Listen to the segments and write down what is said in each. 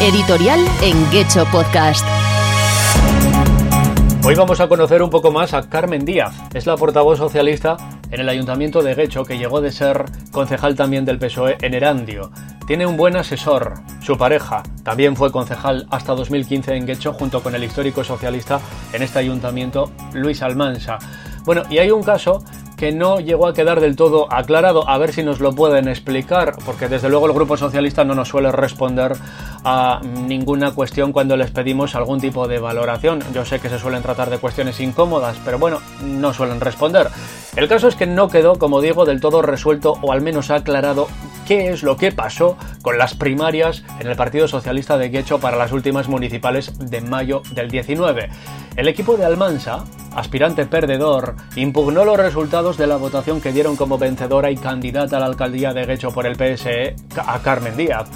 Editorial en Guecho Podcast. Hoy vamos a conocer un poco más a Carmen Díaz. Es la portavoz socialista en el Ayuntamiento de Guecho, que llegó de ser concejal también del PSOE en Erandio. Tiene un buen asesor, su pareja. También fue concejal hasta 2015 en Guecho, junto con el histórico socialista en este ayuntamiento, Luis Almansa. Bueno, y hay un caso que no llegó a quedar del todo aclarado. A ver si nos lo pueden explicar, porque desde luego el Grupo Socialista no nos suele responder a ninguna cuestión cuando les pedimos algún tipo de valoración. Yo sé que se suelen tratar de cuestiones incómodas, pero bueno, no suelen responder. El caso es que no quedó, como digo, del todo resuelto o al menos aclarado qué es lo que pasó con las primarias en el Partido Socialista de Guecho para las últimas municipales de mayo del 19. El equipo de Almansa aspirante perdedor, impugnó los resultados de la votación que dieron como vencedora y candidata a la alcaldía de Guecho por el PSE a Carmen Díaz.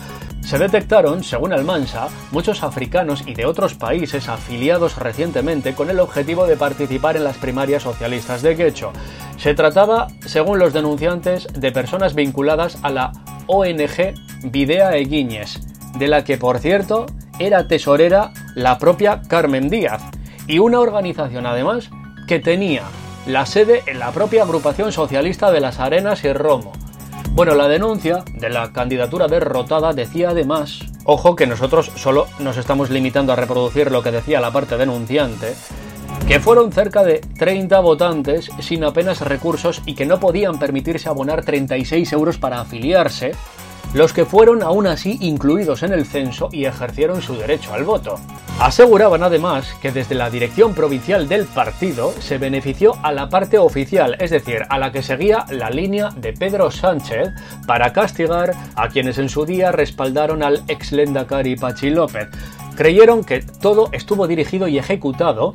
Se detectaron, según Almansa, muchos africanos y de otros países afiliados recientemente con el objetivo de participar en las primarias socialistas de Guecho. Se trataba, según los denunciantes, de personas vinculadas a la ONG Videa Eguiñes, de la que, por cierto, era tesorera la propia Carmen Díaz, y una organización además que tenía la sede en la propia agrupación socialista de las Arenas y Romo. Bueno, la denuncia de la candidatura derrotada decía además, ojo que nosotros solo nos estamos limitando a reproducir lo que decía la parte denunciante, que fueron cerca de 30 votantes sin apenas recursos y que no podían permitirse abonar 36 euros para afiliarse, los que fueron aún así incluidos en el censo y ejercieron su derecho al voto. Aseguraban además que desde la dirección provincial del partido se benefició a la parte oficial, es decir, a la que seguía la línea de Pedro Sánchez para castigar a quienes en su día respaldaron al ex Lendakari Pachi López. Creyeron que todo estuvo dirigido y ejecutado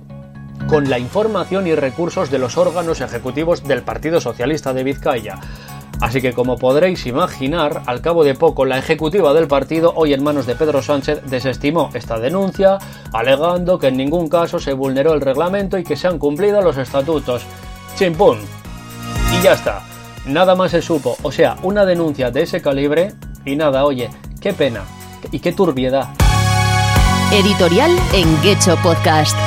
con la información y recursos de los órganos ejecutivos del Partido Socialista de Vizcaya. Así que como podréis imaginar, al cabo de poco la ejecutiva del partido, hoy en manos de Pedro Sánchez, desestimó esta denuncia, alegando que en ningún caso se vulneró el reglamento y que se han cumplido los estatutos. ¡Chimpún! Y ya está. Nada más se supo. O sea, una denuncia de ese calibre y nada, oye, qué pena y qué turbiedad. Editorial en Guecho Podcast.